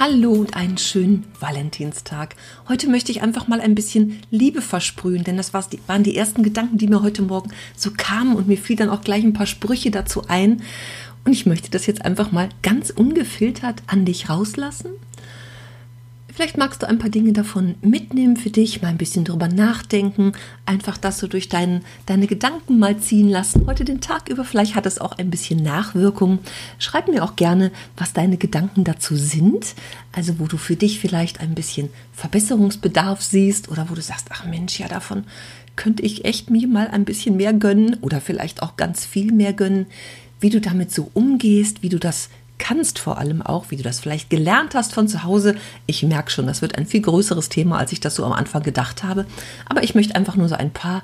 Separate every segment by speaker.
Speaker 1: Hallo und einen schönen Valentinstag. Heute möchte ich einfach mal ein bisschen Liebe versprühen, denn das waren die ersten Gedanken, die mir heute Morgen so kamen und mir fiel dann auch gleich ein paar Sprüche dazu ein. Und ich möchte das jetzt einfach mal ganz ungefiltert an dich rauslassen Vielleicht magst du ein paar Dinge davon mitnehmen für dich, mal ein bisschen drüber nachdenken, einfach das so durch dein, deine Gedanken mal ziehen lassen, heute den Tag über. Vielleicht hat es auch ein bisschen Nachwirkung. Schreib mir auch gerne, was deine Gedanken dazu sind, also wo du für dich vielleicht ein bisschen Verbesserungsbedarf siehst oder wo du sagst, ach Mensch, ja, davon könnte ich echt mir mal ein bisschen mehr gönnen oder vielleicht auch ganz viel mehr gönnen, wie du damit so umgehst, wie du das kannst vor allem auch, wie du das vielleicht gelernt hast von zu Hause. Ich merke schon, das wird ein viel größeres Thema, als ich das so am Anfang gedacht habe. Aber ich möchte einfach nur so ein paar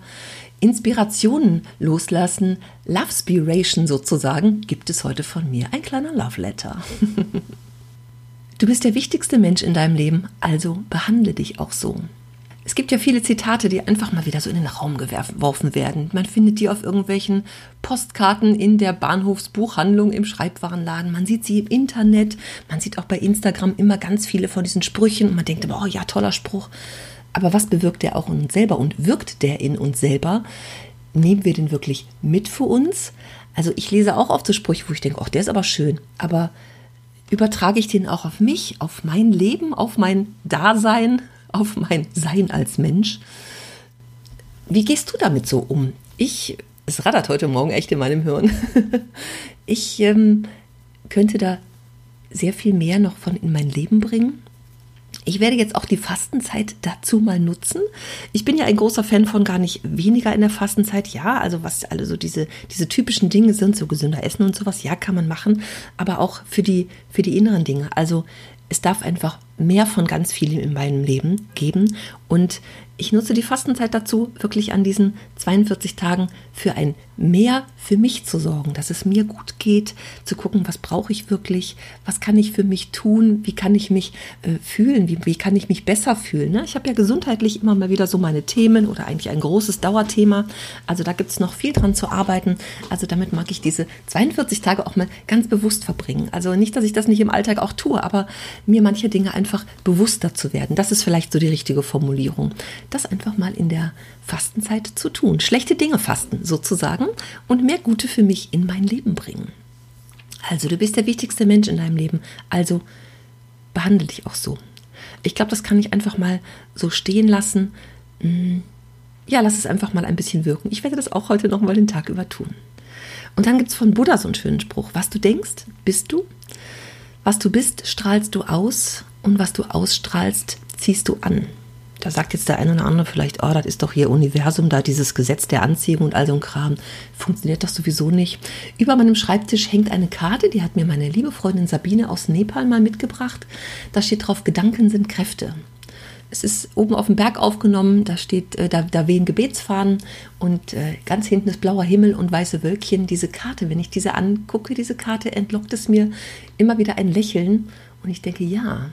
Speaker 1: Inspirationen loslassen. Love Spiration sozusagen gibt es heute von mir. Ein kleiner Love Letter. du bist der wichtigste Mensch in deinem Leben, also behandle dich auch so. Es gibt ja viele Zitate, die einfach mal wieder so in den Raum geworfen werden. Man findet die auf irgendwelchen Postkarten in der Bahnhofsbuchhandlung, im Schreibwarenladen. Man sieht sie im Internet. Man sieht auch bei Instagram immer ganz viele von diesen Sprüchen und man denkt immer, oh ja, toller Spruch. Aber was bewirkt der auch in uns selber und wirkt der in uns selber? Nehmen wir den wirklich mit für uns? Also ich lese auch oft so Sprüche, wo ich denke, oh, der ist aber schön. Aber übertrage ich den auch auf mich, auf mein Leben, auf mein Dasein? Auf mein Sein als Mensch. Wie gehst du damit so um? Ich, es rattert heute Morgen echt in meinem Hirn. ich ähm, könnte da sehr viel mehr noch von in mein Leben bringen. Ich werde jetzt auch die Fastenzeit dazu mal nutzen. Ich bin ja ein großer Fan von gar nicht weniger in der Fastenzeit. Ja, also was alle so diese, diese typischen Dinge sind, so gesünder Essen und sowas, ja, kann man machen. Aber auch für die, für die inneren Dinge. Also es darf einfach mehr von ganz vielem in meinem Leben geben. Und ich nutze die Fastenzeit dazu, wirklich an diesen 42 Tagen für ein Mehr für mich zu sorgen, dass es mir gut geht, zu gucken, was brauche ich wirklich, was kann ich für mich tun, wie kann ich mich äh, fühlen, wie, wie kann ich mich besser fühlen. Ne? Ich habe ja gesundheitlich immer mal wieder so meine Themen oder eigentlich ein großes Dauerthema. Also da gibt es noch viel dran zu arbeiten. Also damit mag ich diese 42 Tage auch mal ganz bewusst verbringen. Also nicht, dass ich das nicht im Alltag auch tue, aber mir manche Dinge einfach bewusster zu werden. Das ist vielleicht so die richtige Formulierung das einfach mal in der Fastenzeit zu tun. Schlechte Dinge fasten sozusagen und mehr Gute für mich in mein Leben bringen. Also du bist der wichtigste Mensch in deinem Leben, also behandle dich auch so. Ich glaube, das kann ich einfach mal so stehen lassen. Hm, ja, lass es einfach mal ein bisschen wirken. Ich werde das auch heute noch mal den Tag über tun. Und dann gibt es von Buddha so einen schönen Spruch. Was du denkst, bist du. Was du bist, strahlst du aus. Und was du ausstrahlst, ziehst du an. Da sagt jetzt der eine oder andere vielleicht, oh, das ist doch hier Universum, da dieses Gesetz der Anziehung und all so ein Kram. Funktioniert doch sowieso nicht. Über meinem Schreibtisch hängt eine Karte, die hat mir meine liebe Freundin Sabine aus Nepal mal mitgebracht. Da steht drauf, Gedanken sind Kräfte. Es ist oben auf dem Berg aufgenommen, da steht, äh, da, da wehen Gebetsfahnen und äh, ganz hinten ist blauer Himmel und weiße Wölkchen. Diese Karte, wenn ich diese angucke, diese Karte, entlockt es mir immer wieder ein Lächeln und ich denke, ja,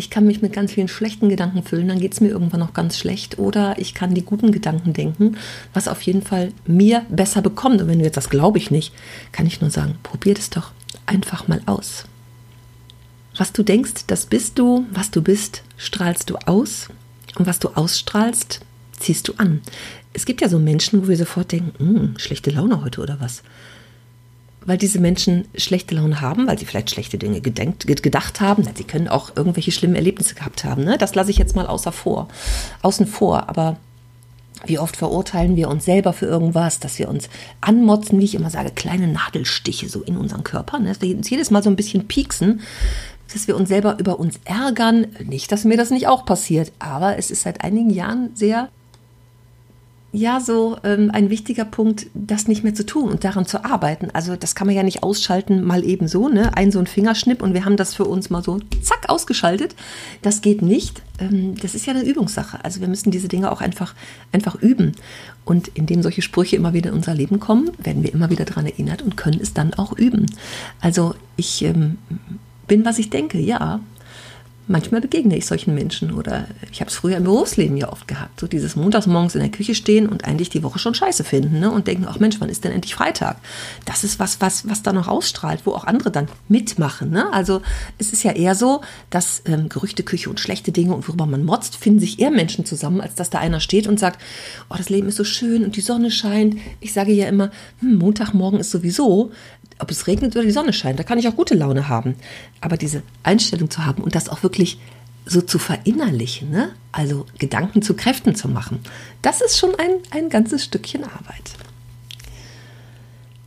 Speaker 1: ich kann mich mit ganz vielen schlechten Gedanken füllen, dann geht es mir irgendwann noch ganz schlecht. Oder ich kann die guten Gedanken denken, was auf jeden Fall mir besser bekommt. Und wenn du jetzt das glaube ich nicht, kann ich nur sagen, probier es doch einfach mal aus. Was du denkst, das bist du. Was du bist, strahlst du aus. Und was du ausstrahlst, ziehst du an. Es gibt ja so Menschen, wo wir sofort denken, hm, schlechte Laune heute oder was weil diese Menschen schlechte Laune haben, weil sie vielleicht schlechte Dinge gedenkt, gedacht haben. Sie können auch irgendwelche schlimmen Erlebnisse gehabt haben. Ne? Das lasse ich jetzt mal außer vor, außen vor. Aber wie oft verurteilen wir uns selber für irgendwas, dass wir uns anmotzen, wie ich immer sage, kleine Nadelstiche so in unseren Körper, ne? dass wir uns jedes Mal so ein bisschen pieksen, dass wir uns selber über uns ärgern. Nicht, dass mir das nicht auch passiert, aber es ist seit einigen Jahren sehr ja so ähm, ein wichtiger Punkt, das nicht mehr zu tun und daran zu arbeiten. Also das kann man ja nicht ausschalten, mal eben so, ne? Ein so ein Fingerschnipp und wir haben das für uns mal so zack ausgeschaltet. Das geht nicht. Ähm, das ist ja eine Übungssache. Also wir müssen diese Dinge auch einfach, einfach üben. Und indem solche Sprüche immer wieder in unser Leben kommen, werden wir immer wieder daran erinnert und können es dann auch üben. Also ich ähm, bin, was ich denke, ja manchmal begegne ich solchen Menschen oder ich habe es früher im Berufsleben ja oft gehabt. So dieses Montagsmorgens in der Küche stehen und eigentlich die Woche schon scheiße finden ne? und denken, ach Mensch, wann ist denn endlich Freitag? Das ist was, was, was da noch ausstrahlt, wo auch andere dann mitmachen. Ne? Also es ist ja eher so, dass ähm, Gerüchte, Küche und schlechte Dinge und worüber man motzt, finden sich eher Menschen zusammen, als dass da einer steht und sagt, oh, das Leben ist so schön und die Sonne scheint. Ich sage ja immer, hm, Montagmorgen ist sowieso ob es regnet oder die Sonne scheint, da kann ich auch gute Laune haben. Aber diese Einstellung zu haben und das auch wirklich so zu verinnerlichen, ne? also Gedanken zu Kräften zu machen, das ist schon ein, ein ganzes Stückchen Arbeit.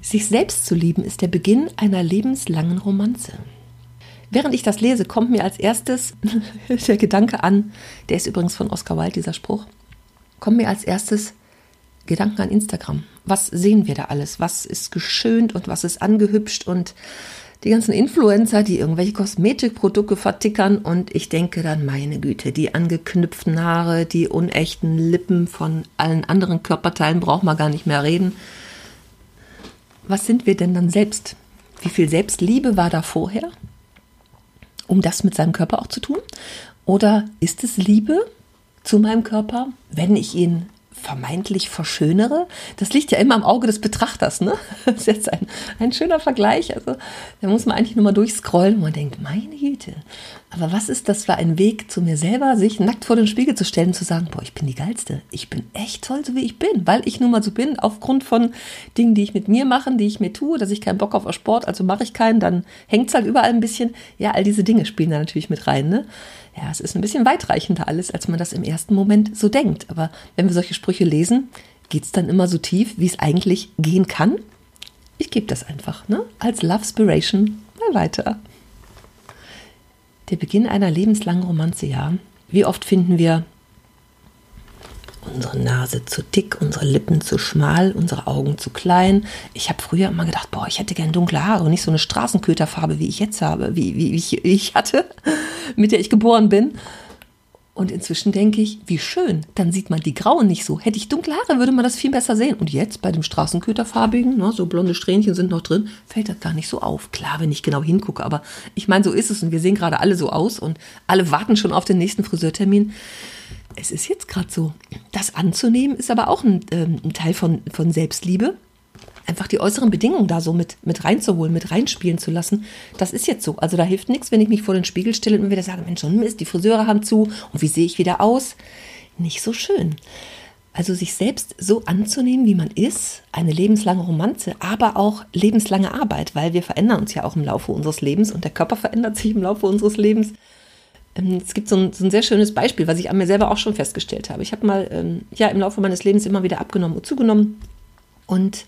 Speaker 1: Sich selbst zu lieben ist der Beginn einer lebenslangen Romanze. Während ich das lese, kommt mir als erstes der Gedanke an, der ist übrigens von Oscar Wilde, dieser Spruch, kommt mir als erstes Gedanken an Instagram. Was sehen wir da alles? Was ist geschönt und was ist angehübscht und die ganzen Influencer, die irgendwelche Kosmetikprodukte vertickern und ich denke dann, meine Güte, die angeknüpften Haare, die unechten Lippen von allen anderen Körperteilen braucht man gar nicht mehr reden. Was sind wir denn dann selbst? Wie viel Selbstliebe war da vorher, um das mit seinem Körper auch zu tun? Oder ist es Liebe zu meinem Körper, wenn ich ihn vermeintlich verschönere. Das liegt ja immer im Auge des Betrachters. Ne? Das ist jetzt ein, ein schöner Vergleich. Also da muss man eigentlich nur mal durchscrollen und man denkt, meine Güte. Aber was ist das für ein Weg zu mir selber, sich nackt vor den Spiegel zu stellen und zu sagen, boah, ich bin die Geilste. Ich bin echt toll, so wie ich bin, weil ich nun mal so bin, aufgrund von Dingen, die ich mit mir mache, die ich mir tue, dass ich keinen Bock auf Sport, also mache ich keinen, dann hängt es halt überall ein bisschen. Ja, all diese Dinge spielen da natürlich mit rein. Ne? Ja, es ist ein bisschen weitreichender alles, als man das im ersten Moment so denkt. Aber wenn wir solche Sprüche lesen, geht es dann immer so tief, wie es eigentlich gehen kann. Ich gebe das einfach ne? als Love Spiration mal weiter. Der Beginn einer lebenslangen Romanze, ja. Wie oft finden wir unsere Nase zu dick, unsere Lippen zu schmal, unsere Augen zu klein. Ich habe früher immer gedacht, boah, ich hätte gern dunkle Haare und nicht so eine Straßenköterfarbe, wie ich jetzt habe, wie, wie, wie, ich, wie ich hatte, mit der ich geboren bin. Und inzwischen denke ich, wie schön, dann sieht man die Grauen nicht so. Hätte ich dunkle Haare, würde man das viel besser sehen. Und jetzt bei dem Straßenköterfarbigen, ne, so blonde Strähnchen sind noch drin, fällt das gar nicht so auf. Klar, wenn ich genau hingucke, aber ich meine, so ist es und wir sehen gerade alle so aus und alle warten schon auf den nächsten Friseurtermin es ist jetzt gerade so. Das anzunehmen ist aber auch ein, ähm, ein Teil von, von Selbstliebe. Einfach die äußeren Bedingungen da so mit, mit reinzuholen, mit reinspielen zu lassen. Das ist jetzt so. Also da hilft nichts, wenn ich mich vor den Spiegel stelle und mir wieder sage, Mensch, schon Mist, die Friseure haben zu und wie sehe ich wieder aus? Nicht so schön. Also sich selbst so anzunehmen, wie man ist, eine lebenslange Romanze, aber auch lebenslange Arbeit, weil wir verändern uns ja auch im Laufe unseres Lebens und der Körper verändert sich im Laufe unseres Lebens. Ähm, es gibt so ein, so ein, sehr schönes Beispiel, was ich an mir selber auch schon festgestellt habe. Ich habe mal ähm, ja im Laufe meines Lebens immer wieder abgenommen und zugenommen. Und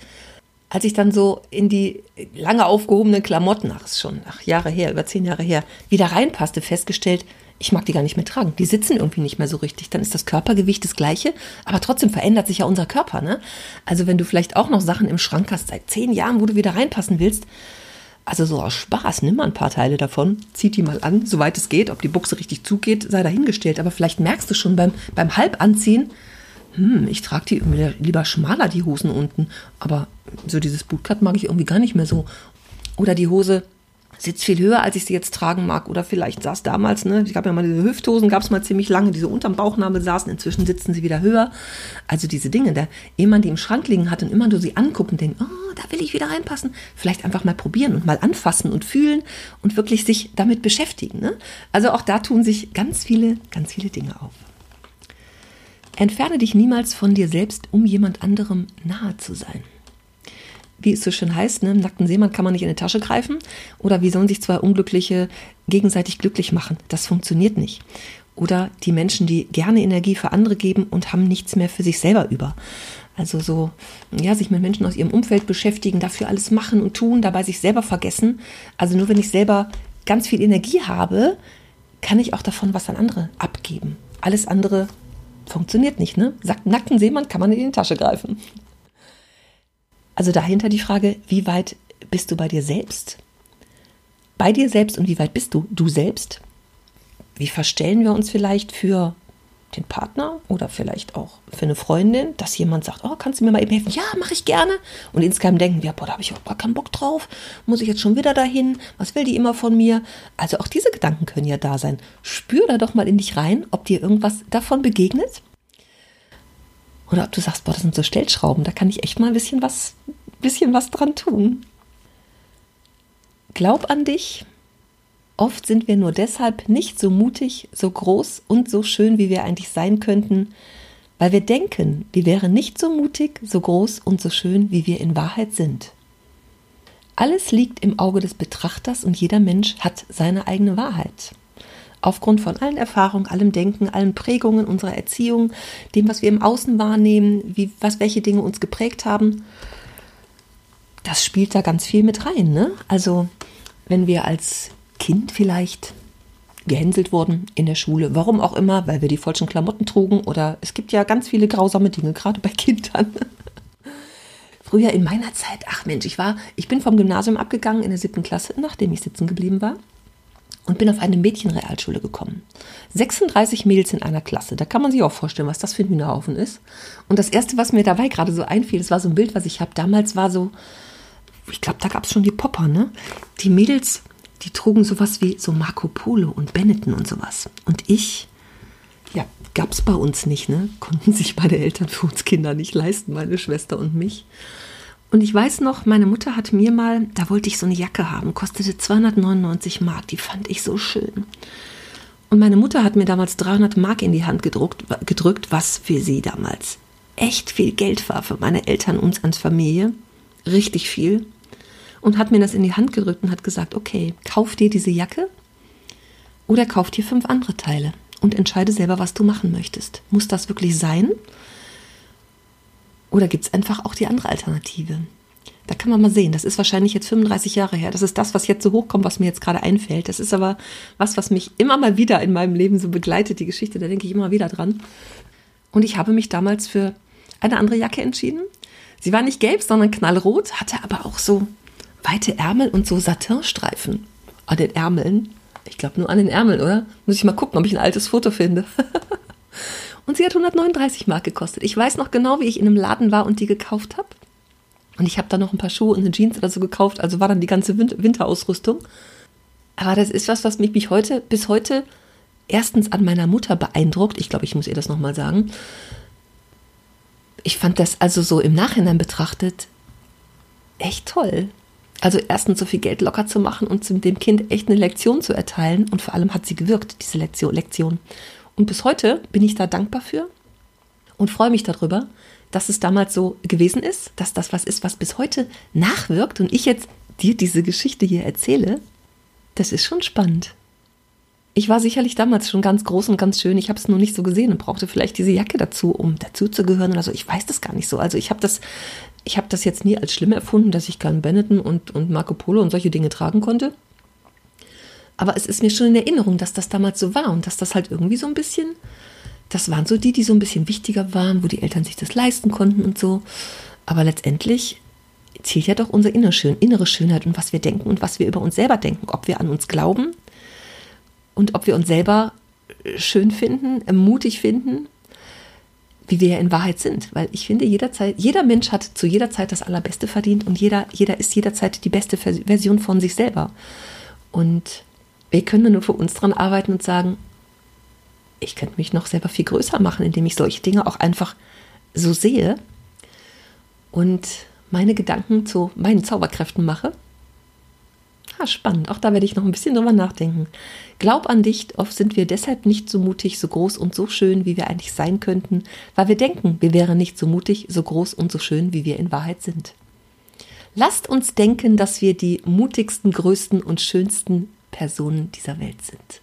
Speaker 1: als ich dann so in die lange aufgehobenen Klamotten, ach, ist schon ach, Jahre her, über zehn Jahre her, wieder reinpasste, festgestellt, ich mag die gar nicht mehr tragen. Die sitzen irgendwie nicht mehr so richtig. Dann ist das Körpergewicht das gleiche, aber trotzdem verändert sich ja unser Körper. Ne? Also wenn du vielleicht auch noch Sachen im Schrank hast seit zehn Jahren, wo du wieder reinpassen willst, also so aus Spaß, nimm mal ein paar Teile davon, zieh die mal an, soweit es geht. Ob die Buchse richtig zugeht, sei dahingestellt. Aber vielleicht merkst du schon beim, beim Halbanziehen, hm, ich trage die lieber schmaler, die Hosen unten. Aber so dieses Bootcut mag ich irgendwie gar nicht mehr so. Oder die Hose sitzt viel höher, als ich sie jetzt tragen mag. Oder vielleicht saß damals, ne, ich gab ja mal diese Hüfthosen, gab es mal ziemlich lange, die so unterm Bauchnabel saßen. Inzwischen sitzen sie wieder höher. Also diese Dinge, der, ehe man die im Schrank liegen hat und immer nur sie anguckt und denkt, oh, da will ich wieder reinpassen, vielleicht einfach mal probieren und mal anfassen und fühlen und wirklich sich damit beschäftigen. Ne? Also auch da tun sich ganz viele, ganz viele Dinge auf. Entferne dich niemals von dir selbst, um jemand anderem nahe zu sein wie es so schön heißt, ne, im nackten Seemann kann man nicht in die Tasche greifen. Oder wie sollen sich zwei Unglückliche gegenseitig glücklich machen? Das funktioniert nicht. Oder die Menschen, die gerne Energie für andere geben und haben nichts mehr für sich selber über. Also so, ja, sich mit Menschen aus ihrem Umfeld beschäftigen, dafür alles machen und tun, dabei sich selber vergessen. Also nur wenn ich selber ganz viel Energie habe, kann ich auch davon was an andere abgeben. Alles andere funktioniert nicht, ne? Nackten Seemann kann man in die Tasche greifen. Also dahinter die Frage, wie weit bist du bei dir selbst? Bei dir selbst und wie weit bist du du selbst? Wie verstellen wir uns vielleicht für den Partner oder vielleicht auch für eine Freundin, dass jemand sagt, oh, kannst du mir mal eben helfen? Ja, mache ich gerne. Und insgeheim denken wir, boah, da habe ich auch gar keinen Bock drauf. Muss ich jetzt schon wieder dahin? Was will die immer von mir? Also auch diese Gedanken können ja da sein. Spür da doch mal in dich rein, ob dir irgendwas davon begegnet. Oder ob du sagst, boah, das sind so Stellschrauben, da kann ich echt mal ein bisschen was, bisschen was dran tun. Glaub an dich, Oft sind wir nur deshalb nicht so mutig, so groß und so schön, wie wir eigentlich sein könnten, weil wir denken, wir wären nicht so mutig, so groß und so schön, wie wir in Wahrheit sind. Alles liegt im Auge des Betrachters und jeder Mensch hat seine eigene Wahrheit. Aufgrund von allen Erfahrungen, allem Denken, allen Prägungen unserer Erziehung, dem, was wir im Außen wahrnehmen, wie, was, welche Dinge uns geprägt haben, das spielt da ganz viel mit rein. Ne? Also, wenn wir als Kind vielleicht gehänselt worden in der Schule. Warum auch immer, weil wir die falschen Klamotten trugen oder es gibt ja ganz viele grausame Dinge, gerade bei Kindern. Früher in meiner Zeit, ach Mensch, ich war, ich bin vom Gymnasium abgegangen in der siebten Klasse, nachdem ich sitzen geblieben war und bin auf eine Mädchenrealschule gekommen. 36 Mädels in einer Klasse. Da kann man sich auch vorstellen, was das für ein Hühnerhaufen ist. Und das erste, was mir dabei gerade so einfiel, das war so ein Bild, was ich habe. Damals war so, ich glaube, da gab es schon die Popper, ne? Die Mädels die trugen sowas wie so Marco Polo und Benetton und sowas. Und ich, ja, gab es bei uns nicht, ne? Konnten sich meine Eltern für uns Kinder nicht leisten, meine Schwester und mich. Und ich weiß noch, meine Mutter hat mir mal, da wollte ich so eine Jacke haben, kostete 299 Mark, die fand ich so schön. Und meine Mutter hat mir damals 300 Mark in die Hand gedruckt, gedrückt, was für sie damals echt viel Geld war für meine Eltern und als Familie. Richtig viel und hat mir das in die Hand gedrückt und hat gesagt, okay, kauf dir diese Jacke oder kauf dir fünf andere Teile und entscheide selber, was du machen möchtest. Muss das wirklich sein? Oder gibt es einfach auch die andere Alternative? Da kann man mal sehen. Das ist wahrscheinlich jetzt 35 Jahre her. Das ist das, was jetzt so hochkommt, was mir jetzt gerade einfällt. Das ist aber was, was mich immer mal wieder in meinem Leben so begleitet, die Geschichte. Da denke ich immer wieder dran. Und ich habe mich damals für eine andere Jacke entschieden. Sie war nicht gelb, sondern knallrot, hatte aber auch so weite Ärmel und so Satinstreifen an den Ärmeln. Ich glaube nur an den Ärmeln, oder? Muss ich mal gucken, ob ich ein altes Foto finde. und sie hat 139 Mark gekostet. Ich weiß noch genau, wie ich in einem Laden war und die gekauft habe. Und ich habe da noch ein paar Schuhe und eine Jeans oder so gekauft. Also war dann die ganze Winterausrüstung. Aber das ist was, was mich, mich heute bis heute erstens an meiner Mutter beeindruckt. Ich glaube, ich muss ihr das nochmal sagen. Ich fand das also so im Nachhinein betrachtet echt toll. Also erstens so viel Geld locker zu machen und dem Kind echt eine Lektion zu erteilen. Und vor allem hat sie gewirkt, diese Lektion. Und bis heute bin ich da dankbar für und freue mich darüber, dass es damals so gewesen ist, dass das was ist, was bis heute nachwirkt und ich jetzt dir diese Geschichte hier erzähle. Das ist schon spannend. Ich war sicherlich damals schon ganz groß und ganz schön. Ich habe es nur nicht so gesehen und brauchte vielleicht diese Jacke dazu, um dazu zu gehören oder so. Ich weiß das gar nicht so. Also ich habe das ich habe das jetzt nie als schlimm erfunden, dass ich keinen Benetton und, und Marco Polo und solche Dinge tragen konnte. Aber es ist mir schon in Erinnerung, dass das damals so war und dass das halt irgendwie so ein bisschen, das waren so die, die so ein bisschen wichtiger waren, wo die Eltern sich das leisten konnten und so. Aber letztendlich zählt ja doch unsere innere Schönheit und was wir denken und was wir über uns selber denken, ob wir an uns glauben und ob wir uns selber schön finden, mutig finden wie wir ja in Wahrheit sind. Weil ich finde, jederzeit, jeder Mensch hat zu jeder Zeit das Allerbeste verdient und jeder, jeder ist jederzeit die beste Version von sich selber. Und wir können nur für uns dran arbeiten und sagen, ich könnte mich noch selber viel größer machen, indem ich solche Dinge auch einfach so sehe und meine Gedanken zu meinen Zauberkräften mache Ah, spannend. Auch da werde ich noch ein bisschen drüber nachdenken. Glaub an dich, oft sind wir deshalb nicht so mutig, so groß und so schön, wie wir eigentlich sein könnten, weil wir denken, wir wären nicht so mutig, so groß und so schön, wie wir in Wahrheit sind. Lasst uns denken, dass wir die mutigsten, größten und schönsten Personen dieser Welt sind.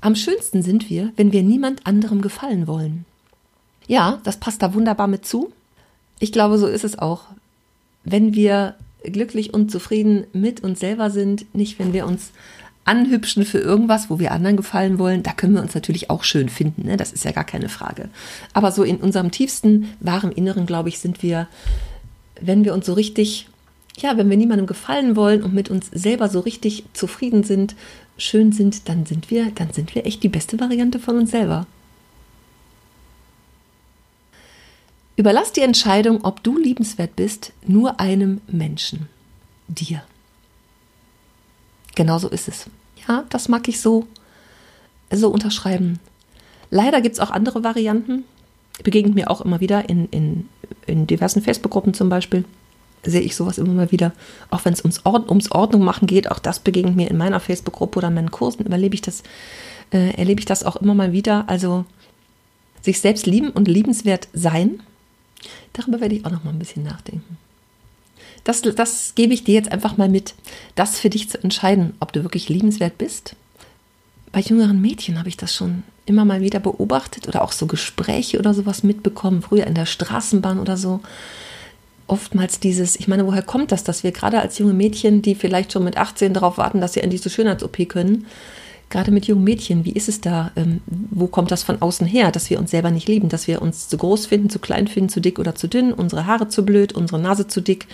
Speaker 1: Am schönsten sind wir, wenn wir niemand anderem gefallen wollen. Ja, das passt da wunderbar mit zu. Ich glaube, so ist es auch. Wenn wir glücklich und zufrieden mit uns selber sind, nicht wenn wir uns anhübschen für irgendwas, wo wir anderen gefallen wollen, da können wir uns natürlich auch schön finden. Ne? Das ist ja gar keine Frage. Aber so in unserem tiefsten, wahren Inneren, glaube ich, sind wir, wenn wir uns so richtig, ja, wenn wir niemandem gefallen wollen und mit uns selber so richtig zufrieden sind, schön sind, dann sind wir, dann sind wir echt die beste Variante von uns selber. Überlass die Entscheidung, ob du liebenswert bist, nur einem Menschen, dir. Genauso ist es. Ja, das mag ich so, so unterschreiben. Leider gibt es auch andere Varianten. Begegnet mir auch immer wieder in, in, in diversen Facebook-Gruppen zum Beispiel. Sehe ich sowas immer mal wieder. Auch wenn es ums, Ord ums Ordnung machen geht, auch das begegnet mir in meiner Facebook-Gruppe oder in meinen Kursen, überlebe ich das, äh, erlebe ich das auch immer mal wieder. Also sich selbst lieben und liebenswert sein, darüber werde ich auch noch mal ein bisschen nachdenken. Das, das gebe ich dir jetzt einfach mal mit, das für dich zu entscheiden, ob du wirklich liebenswert bist. Bei jüngeren Mädchen habe ich das schon immer mal wieder beobachtet oder auch so Gespräche oder sowas mitbekommen, früher in der Straßenbahn oder so. Oftmals dieses, ich meine, woher kommt das, dass wir gerade als junge Mädchen, die vielleicht schon mit 18 darauf warten, dass sie endlich so Schönheits-OP können, gerade mit jungen Mädchen, wie ist es da? Ähm, wo kommt das von außen her, dass wir uns selber nicht lieben, dass wir uns zu groß finden, zu klein finden, zu dick oder zu dünn, unsere Haare zu blöd, unsere Nase zu dick,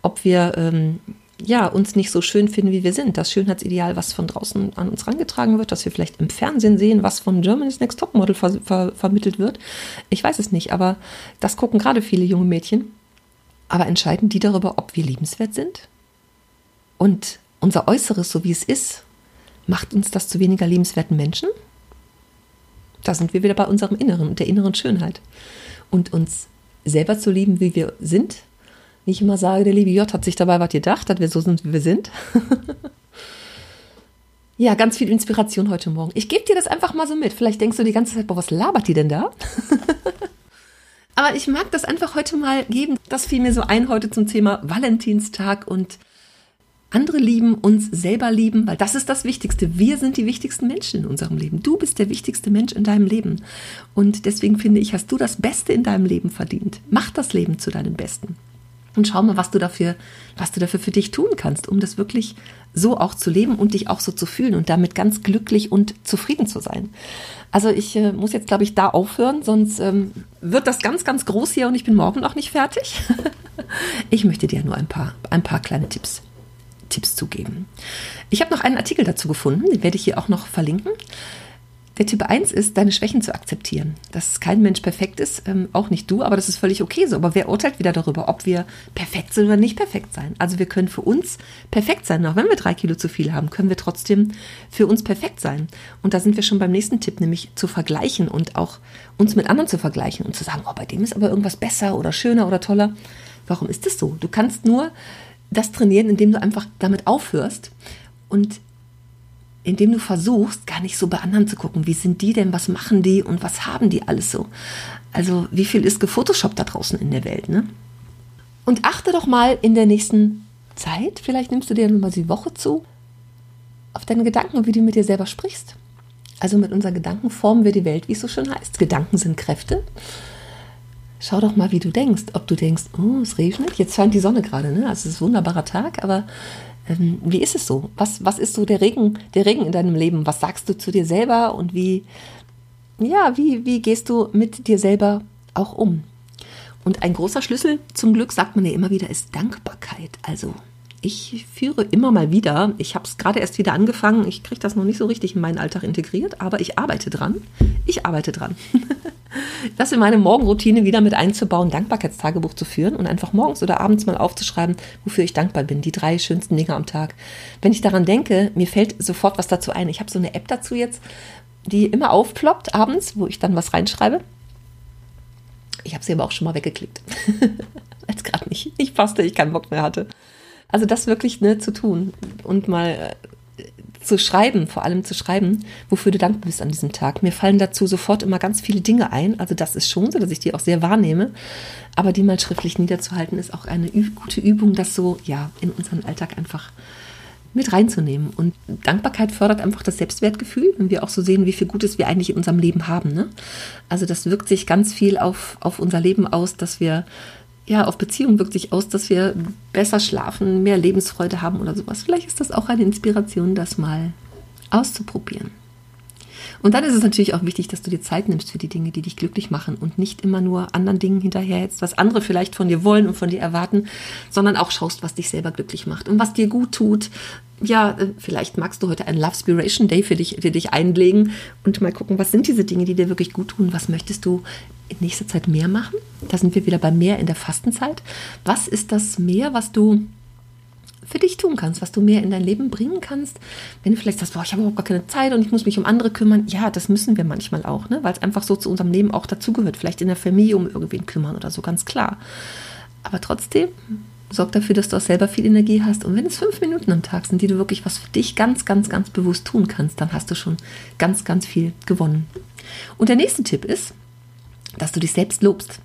Speaker 1: ob wir ähm, ja, uns nicht so schön finden, wie wir sind. Das Schönheitsideal, was von draußen an uns rangetragen wird, dass wir vielleicht im Fernsehen sehen, was von Germany's Next Topmodel ver ver vermittelt wird. Ich weiß es nicht, aber das gucken gerade viele junge Mädchen. Aber entscheiden die darüber, ob wir liebenswert sind? Und unser Äußeres, so wie es ist, Macht uns das zu weniger liebenswerten Menschen? Da sind wir wieder bei unserem Inneren und der inneren Schönheit. Und uns selber zu lieben, wie wir sind. Nicht immer sage, der liebe J hat sich dabei was gedacht, dass wir so sind, wie wir sind. ja, ganz viel Inspiration heute Morgen. Ich gebe dir das einfach mal so mit. Vielleicht denkst du die ganze Zeit, boah, was labert die denn da? Aber ich mag das einfach heute mal geben. Das fiel mir so ein heute zum Thema Valentinstag und andere lieben, uns selber lieben, weil das ist das Wichtigste. Wir sind die wichtigsten Menschen in unserem Leben. Du bist der wichtigste Mensch in deinem Leben. Und deswegen finde ich, hast du das Beste in deinem Leben verdient. Mach das Leben zu deinem Besten. Und schau mal, was du dafür, was du dafür für dich tun kannst, um das wirklich so auch zu leben und dich auch so zu fühlen und damit ganz glücklich und zufrieden zu sein. Also ich äh, muss jetzt, glaube ich, da aufhören, sonst ähm, wird das ganz, ganz groß hier und ich bin morgen noch nicht fertig. ich möchte dir nur ein paar, ein paar kleine Tipps Tipps zu. Ich habe noch einen Artikel dazu gefunden, den werde ich hier auch noch verlinken. Der Tipp 1 ist, deine Schwächen zu akzeptieren. Dass kein Mensch perfekt ist, ähm, auch nicht du, aber das ist völlig okay so. Aber wer urteilt wieder darüber, ob wir perfekt sind oder nicht perfekt sein? Also wir können für uns perfekt sein. Auch wenn wir drei Kilo zu viel haben, können wir trotzdem für uns perfekt sein. Und da sind wir schon beim nächsten Tipp, nämlich zu vergleichen und auch uns mit anderen zu vergleichen und zu sagen, oh, bei dem ist aber irgendwas besser oder schöner oder toller. Warum ist das so? Du kannst nur das trainieren, indem du einfach damit aufhörst und indem du versuchst, gar nicht so bei anderen zu gucken, wie sind die denn, was machen die und was haben die alles so. Also wie viel ist gefotoshoppt da draußen in der Welt, ne? Und achte doch mal in der nächsten Zeit, vielleicht nimmst du dir mal die Woche zu, auf deine Gedanken und wie du mit dir selber sprichst. Also mit unseren Gedanken formen wir die Welt, wie es so schön heißt. Gedanken sind Kräfte. Schau doch mal, wie du denkst. Ob du denkst, oh, es regnet, jetzt scheint die Sonne gerade, ne? Also es ist ein wunderbarer Tag, aber ähm, wie ist es so? Was, was ist so der Regen, der Regen in deinem Leben? Was sagst du zu dir selber und wie, ja, wie, wie gehst du mit dir selber auch um? Und ein großer Schlüssel zum Glück, sagt man ja immer wieder, ist Dankbarkeit. Also ich führe immer mal wieder, ich habe es gerade erst wieder angefangen, ich kriege das noch nicht so richtig in meinen Alltag integriert, aber ich arbeite dran. Ich arbeite dran. das in meine Morgenroutine wieder mit einzubauen, Dankbarkeitstagebuch zu führen und einfach morgens oder abends mal aufzuschreiben, wofür ich dankbar bin. Die drei schönsten Dinge am Tag. Wenn ich daran denke, mir fällt sofort was dazu ein. Ich habe so eine App dazu jetzt, die immer aufploppt abends, wo ich dann was reinschreibe. Ich habe sie aber auch schon mal weggeklickt. Als gerade nicht, nicht passte, ich keinen Bock mehr hatte. Also das wirklich ne, zu tun und mal zu schreiben, vor allem zu schreiben, wofür du dankbar bist an diesem Tag. Mir fallen dazu sofort immer ganz viele Dinge ein. Also das ist schon so, dass ich die auch sehr wahrnehme. Aber die mal schriftlich niederzuhalten, ist auch eine gute Übung, das so ja in unseren Alltag einfach mit reinzunehmen. Und Dankbarkeit fördert einfach das Selbstwertgefühl, wenn wir auch so sehen, wie viel Gutes wir eigentlich in unserem Leben haben. Ne? Also das wirkt sich ganz viel auf, auf unser Leben aus, dass wir ja, auf Beziehung wirkt sich aus, dass wir besser schlafen, mehr Lebensfreude haben oder sowas. Vielleicht ist das auch eine Inspiration, das mal auszuprobieren. Und dann ist es natürlich auch wichtig, dass du dir Zeit nimmst für die Dinge, die dich glücklich machen und nicht immer nur anderen Dingen hinterherhältst, was andere vielleicht von dir wollen und von dir erwarten, sondern auch schaust, was dich selber glücklich macht und was dir gut tut. Ja, äh, vielleicht magst du heute einen Love Spiration Day für dich, für dich einlegen und mal gucken, was sind diese Dinge, die dir wirklich gut tun, was möchtest du in nächster Zeit mehr machen? Da sind wir wieder bei mehr in der Fastenzeit. Was ist das mehr, was du für dich tun kannst, was du mehr in dein Leben bringen kannst. Wenn du vielleicht sagst, boah, ich habe überhaupt gar keine Zeit und ich muss mich um andere kümmern. Ja, das müssen wir manchmal auch, ne? weil es einfach so zu unserem Leben auch dazugehört. Vielleicht in der Familie um irgendwen kümmern oder so, ganz klar. Aber trotzdem, sorg dafür, dass du auch selber viel Energie hast. Und wenn es fünf Minuten am Tag sind, die du wirklich was für dich ganz, ganz, ganz bewusst tun kannst, dann hast du schon ganz, ganz viel gewonnen. Und der nächste Tipp ist, dass du dich selbst lobst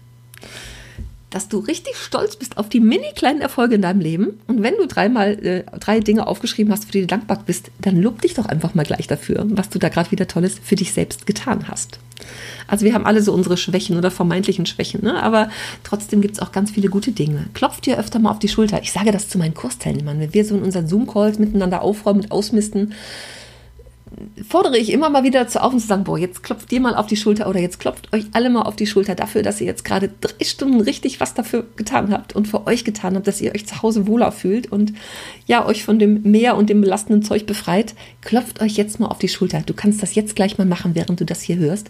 Speaker 1: dass du richtig stolz bist auf die mini kleinen Erfolge in deinem Leben. Und wenn du dreimal äh, drei Dinge aufgeschrieben hast, für die du dankbar bist, dann lob dich doch einfach mal gleich dafür, was du da gerade wieder Tolles für dich selbst getan hast. Also wir haben alle so unsere Schwächen oder vermeintlichen Schwächen, ne? aber trotzdem gibt es auch ganz viele gute Dinge. Klopft dir öfter mal auf die Schulter. Ich sage das zu meinen Kursteilnehmern, wenn wir so in unseren Zoom-Calls miteinander aufräumen und ausmisten, fordere ich immer mal wieder dazu auf und zu sagen, boah, jetzt klopft ihr mal auf die Schulter oder jetzt klopft euch alle mal auf die Schulter dafür, dass ihr jetzt gerade drei Stunden richtig was dafür getan habt und für euch getan habt, dass ihr euch zu Hause wohler fühlt und ja, euch von dem Meer und dem belastenden Zeug befreit. Klopft euch jetzt mal auf die Schulter. Du kannst das jetzt gleich mal machen, während du das hier hörst.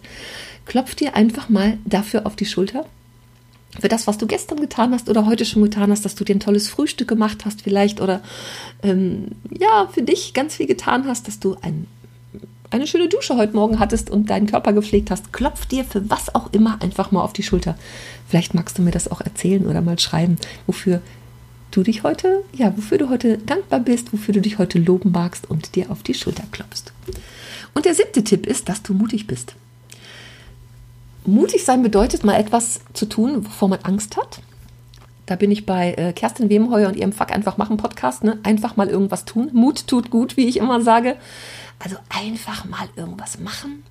Speaker 1: Klopft dir einfach mal dafür auf die Schulter für das, was du gestern getan hast oder heute schon getan hast, dass du dir ein tolles Frühstück gemacht hast vielleicht oder ähm, ja, für dich ganz viel getan hast, dass du ein eine schöne Dusche heute Morgen hattest und deinen Körper gepflegt hast, klopf dir für was auch immer einfach mal auf die Schulter. Vielleicht magst du mir das auch erzählen oder mal schreiben, wofür du dich heute, ja, wofür du heute dankbar bist, wofür du dich heute loben magst und dir auf die Schulter klopfst. Und der siebte Tipp ist, dass du mutig bist. Mutig sein bedeutet mal etwas zu tun, wovor man Angst hat. Da bin ich bei äh, Kerstin Wemheuer und ihrem Fuck einfach machen Podcast. Ne? Einfach mal irgendwas tun. Mut tut gut, wie ich immer sage. Also einfach mal irgendwas machen.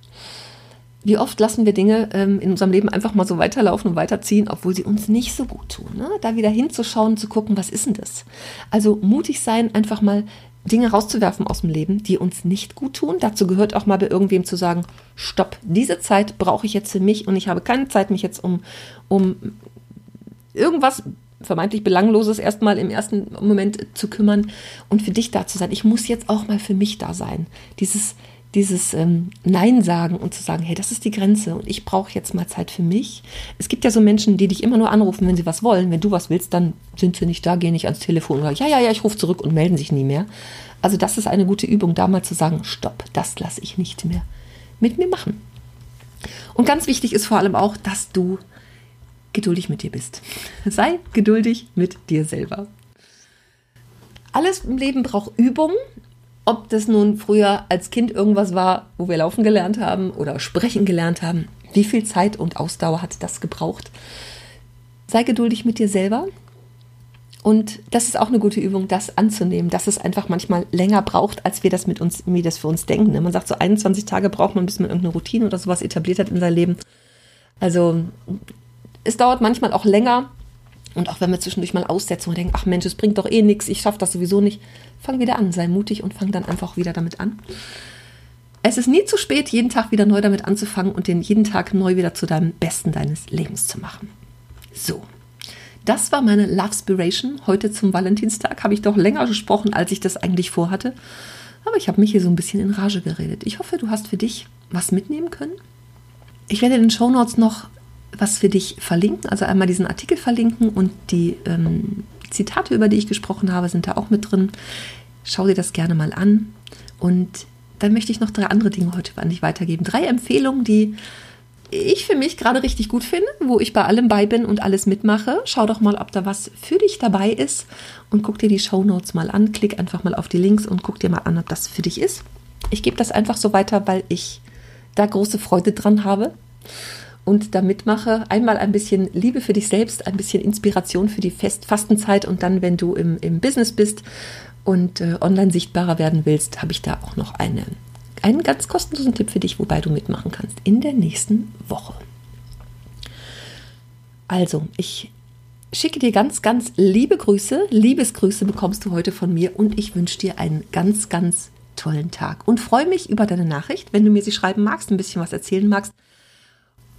Speaker 1: Wie oft lassen wir Dinge ähm, in unserem Leben einfach mal so weiterlaufen und weiterziehen, obwohl sie uns nicht so gut tun. Ne? Da wieder hinzuschauen, zu gucken, was ist denn das? Also mutig sein, einfach mal Dinge rauszuwerfen aus dem Leben, die uns nicht gut tun. Dazu gehört auch mal bei irgendwem zu sagen, stopp, diese Zeit brauche ich jetzt für mich und ich habe keine Zeit, mich jetzt um, um irgendwas vermeintlich Belangloses erstmal im ersten Moment zu kümmern und für dich da zu sein. Ich muss jetzt auch mal für mich da sein. Dieses, dieses ähm, Nein sagen und zu sagen, hey, das ist die Grenze und ich brauche jetzt mal Zeit für mich. Es gibt ja so Menschen, die dich immer nur anrufen, wenn sie was wollen. Wenn du was willst, dann sind sie nicht da, gehen nicht ans Telefon oder ja, ja, ja, ich rufe zurück und melden sich nie mehr. Also das ist eine gute Übung, da mal zu sagen, stopp, das lasse ich nicht mehr mit mir machen. Und ganz wichtig ist vor allem auch, dass du geduldig mit dir bist. Sei geduldig mit dir selber. Alles im Leben braucht Übung. Ob das nun früher als Kind irgendwas war, wo wir laufen gelernt haben oder sprechen gelernt haben, wie viel Zeit und Ausdauer hat das gebraucht? Sei geduldig mit dir selber. Und das ist auch eine gute Übung, das anzunehmen, dass es einfach manchmal länger braucht, als wir das mit uns, wie das für uns denken. Man sagt so 21 Tage braucht man, bis man irgendeine Routine oder sowas etabliert hat in seinem Leben. Also es dauert manchmal auch länger. Und auch wenn wir zwischendurch mal aussetzen und denken, ach Mensch, es bringt doch eh nichts, ich schaffe das sowieso nicht, fang wieder an, sei mutig und fang dann einfach wieder damit an. Es ist nie zu spät, jeden Tag wieder neu damit anzufangen und den jeden Tag neu wieder zu deinem Besten deines Lebens zu machen. So, das war meine Love Spiration. Heute zum Valentinstag habe ich doch länger gesprochen, als ich das eigentlich vorhatte. Aber ich habe mich hier so ein bisschen in Rage geredet. Ich hoffe, du hast für dich was mitnehmen können. Ich werde in den Show Notes noch was für dich verlinken, also einmal diesen Artikel verlinken und die ähm, Zitate, über die ich gesprochen habe, sind da auch mit drin. Schau dir das gerne mal an. Und dann möchte ich noch drei andere Dinge heute an dich weitergeben. Drei Empfehlungen, die ich für mich gerade richtig gut finde, wo ich bei allem bei bin und alles mitmache. Schau doch mal, ob da was für dich dabei ist und guck dir die Show Notes mal an. Klick einfach mal auf die Links und guck dir mal an, ob das für dich ist. Ich gebe das einfach so weiter, weil ich da große Freude dran habe und da mitmache. Einmal ein bisschen Liebe für dich selbst, ein bisschen Inspiration für die Fest Fastenzeit und dann, wenn du im, im Business bist und äh, online sichtbarer werden willst, habe ich da auch noch eine, einen ganz kostenlosen Tipp für dich, wobei du mitmachen kannst in der nächsten Woche. Also, ich schicke dir ganz, ganz liebe Grüße. Liebesgrüße bekommst du heute von mir und ich wünsche dir einen ganz, ganz tollen Tag und freue mich über deine Nachricht, wenn du mir sie schreiben magst, ein bisschen was erzählen magst.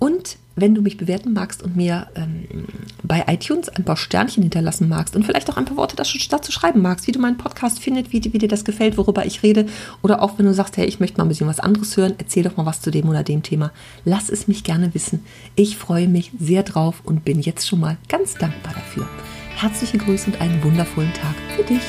Speaker 1: Und wenn du mich bewerten magst und mir ähm, bei iTunes ein paar Sternchen hinterlassen magst und vielleicht auch ein paar Worte dazu schreiben magst, wie du meinen Podcast findest, wie, wie, dir das gefällt, worüber ich rede. Oder auch wenn du sagst, hey, ich möchte mal ein bisschen was anderes hören, erzähl doch mal was zu dem oder dem Thema. Lass es mich gerne wissen. Ich freue mich sehr drauf und bin jetzt schon mal ganz dankbar dafür. Herzliche Grüße und einen wundervollen Tag für dich.